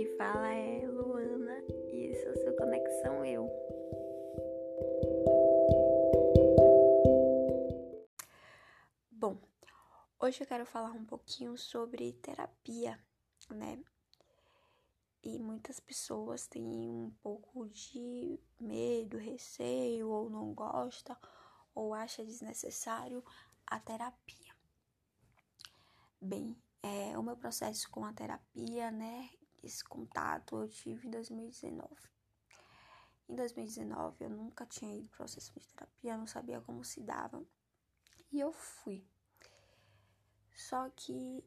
que fala é Luana e esse é o seu Conexão Eu. Bom, hoje eu quero falar um pouquinho sobre terapia, né? E muitas pessoas têm um pouco de medo, receio, ou não gosta, ou acha desnecessário a terapia. Bem, é, o meu processo com a terapia, né? Esse contato eu tive em 2019. Em 2019 eu nunca tinha ido para processo de terapia, não sabia como se dava. E eu fui. Só que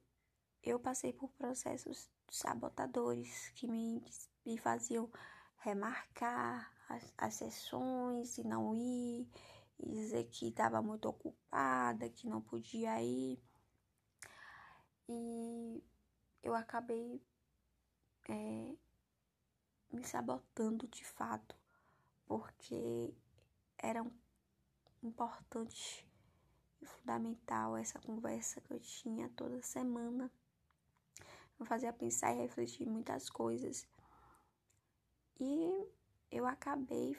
eu passei por processos sabotadores que me, me faziam remarcar as, as sessões e não ir, e dizer que estava muito ocupada, que não podia ir. E eu acabei é, me sabotando de fato, porque era importante e fundamental essa conversa que eu tinha toda semana. Me fazia pensar e refletir muitas coisas. E eu acabei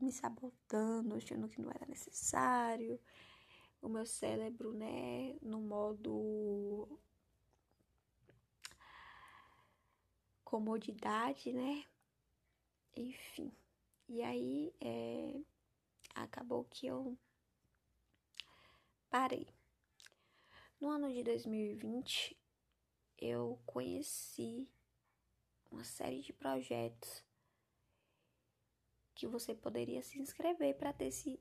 me sabotando, achando que não era necessário, o meu cérebro, né, no modo comodidade, né? Enfim. E aí é, acabou que eu parei. No ano de 2020, eu conheci uma série de projetos que você poderia se inscrever para ter esse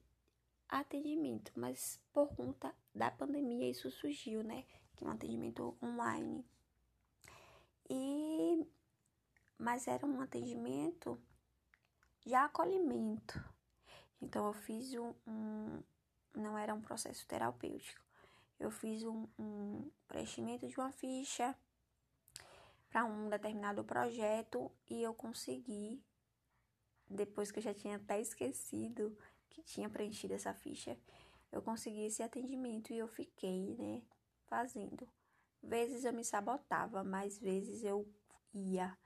atendimento, mas por conta da pandemia isso surgiu, né? Que é um atendimento online. E mas era um atendimento de acolhimento. Então eu fiz um, um não era um processo terapêutico. Eu fiz um, um preenchimento de uma ficha para um determinado projeto e eu consegui, depois que eu já tinha até esquecido que tinha preenchido essa ficha, eu consegui esse atendimento e eu fiquei, né, fazendo. Vezes eu me sabotava, mas vezes eu ia,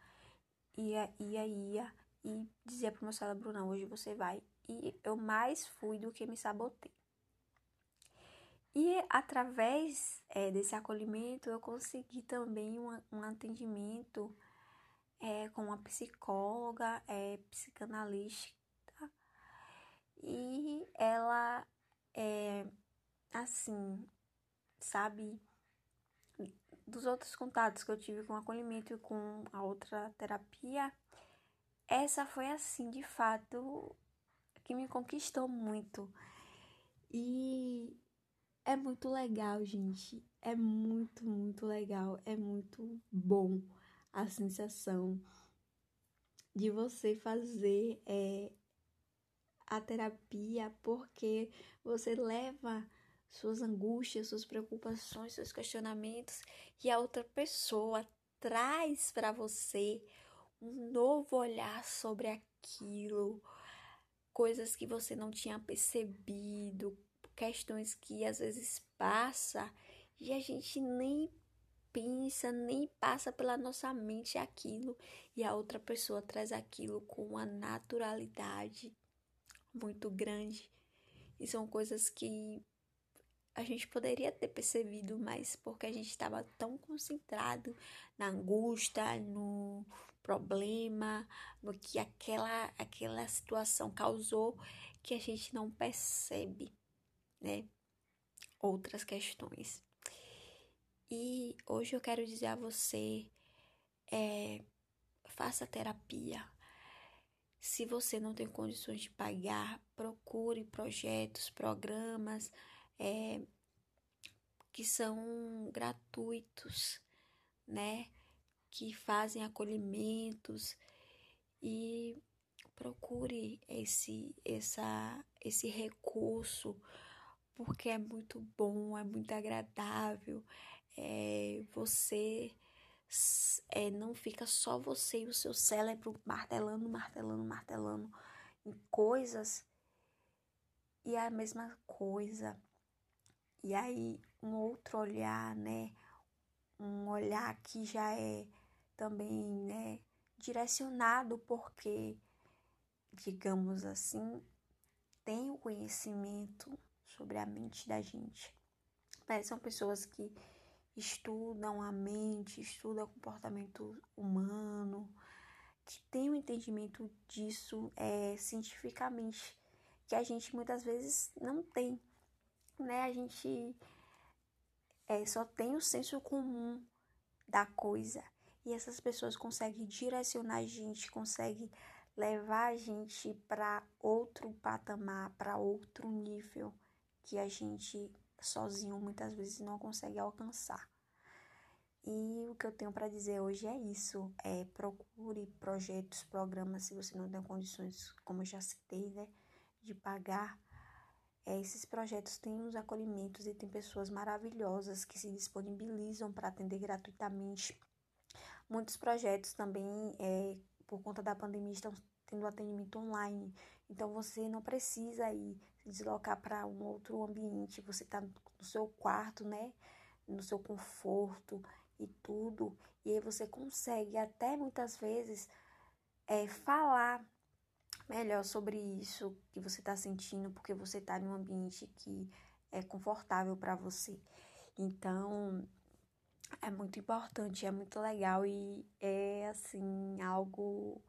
ia, ia, ia e dizia pro meu cérebro, não, hoje você vai. E eu mais fui do que me sabotei. E através é, desse acolhimento eu consegui também um, um atendimento é, com uma psicóloga é, psicanalista e ela é assim, sabe, dos outros contatos que eu tive com acolhimento e com a outra terapia, essa foi assim, de fato, que me conquistou muito. E é muito legal, gente. É muito, muito legal. É muito bom a sensação de você fazer é, a terapia porque você leva suas angústias, suas preocupações, seus questionamentos e a outra pessoa traz para você um novo olhar sobre aquilo, coisas que você não tinha percebido, questões que às vezes passa e a gente nem pensa, nem passa pela nossa mente aquilo e a outra pessoa traz aquilo com uma naturalidade muito grande. E são coisas que a gente poderia ter percebido, mas porque a gente estava tão concentrado na angústia, no problema, no que aquela aquela situação causou, que a gente não percebe, né? Outras questões. E hoje eu quero dizer a você, é, faça terapia, se você não tem condições de pagar, procure projetos, programas é, que são gratuitos, né? Que fazem acolhimentos e procure esse, essa, esse recurso porque é muito bom, é muito agradável. É, você é, não fica só você e o seu cérebro martelando, martelando, martelando em coisas e é a mesma coisa. E aí um outro olhar, né? Um olhar que já é também, né, direcionado porque, digamos assim, tem o conhecimento sobre a mente da gente. Mas são pessoas que estudam a mente, estudam o comportamento humano, que têm o um entendimento disso é, cientificamente, que a gente muitas vezes não tem, né? A gente é, só tem o senso comum da coisa. E essas pessoas conseguem direcionar a gente, conseguem levar a gente para outro patamar, para outro nível que a gente sozinho muitas vezes não consegue alcançar. E o que eu tenho para dizer hoje é isso. É, procure projetos, programas, se você não tem condições, como eu já citei, né, de pagar. É, esses projetos têm os acolhimentos e tem pessoas maravilhosas que se disponibilizam para atender gratuitamente. Muitos projetos também, é, por conta da pandemia, estão tendo atendimento online. Então você não precisa ir se deslocar para um outro ambiente. Você está no seu quarto, né? No seu conforto e tudo. E aí você consegue até muitas vezes é, falar melhor sobre isso que você está sentindo, porque você está em um ambiente que é confortável para você. Então, é muito importante, é muito legal e é assim algo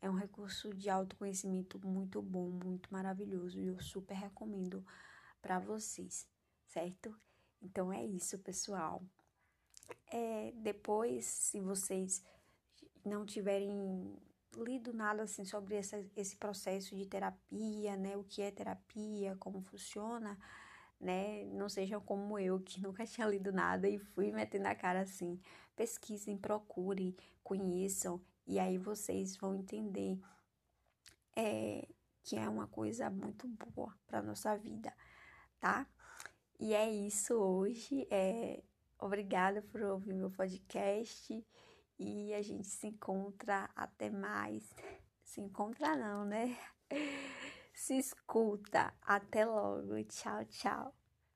é um recurso de autoconhecimento muito bom, muito maravilhoso e eu super recomendo para vocês, certo? Então é isso, pessoal. É, depois, se vocês não tiverem lido nada assim sobre essa, esse processo de terapia, né? O que é terapia, como funciona, né? Não sejam como eu, que nunca tinha lido nada e fui metendo a cara assim. Pesquisem, procurem, conheçam, e aí vocês vão entender é, que é uma coisa muito boa para nossa vida, tá? E é isso hoje. É, obrigada por ouvir meu podcast e a gente se encontra até mais. Se encontra não, né? Se escuta. Até logo. Tchau, tchau.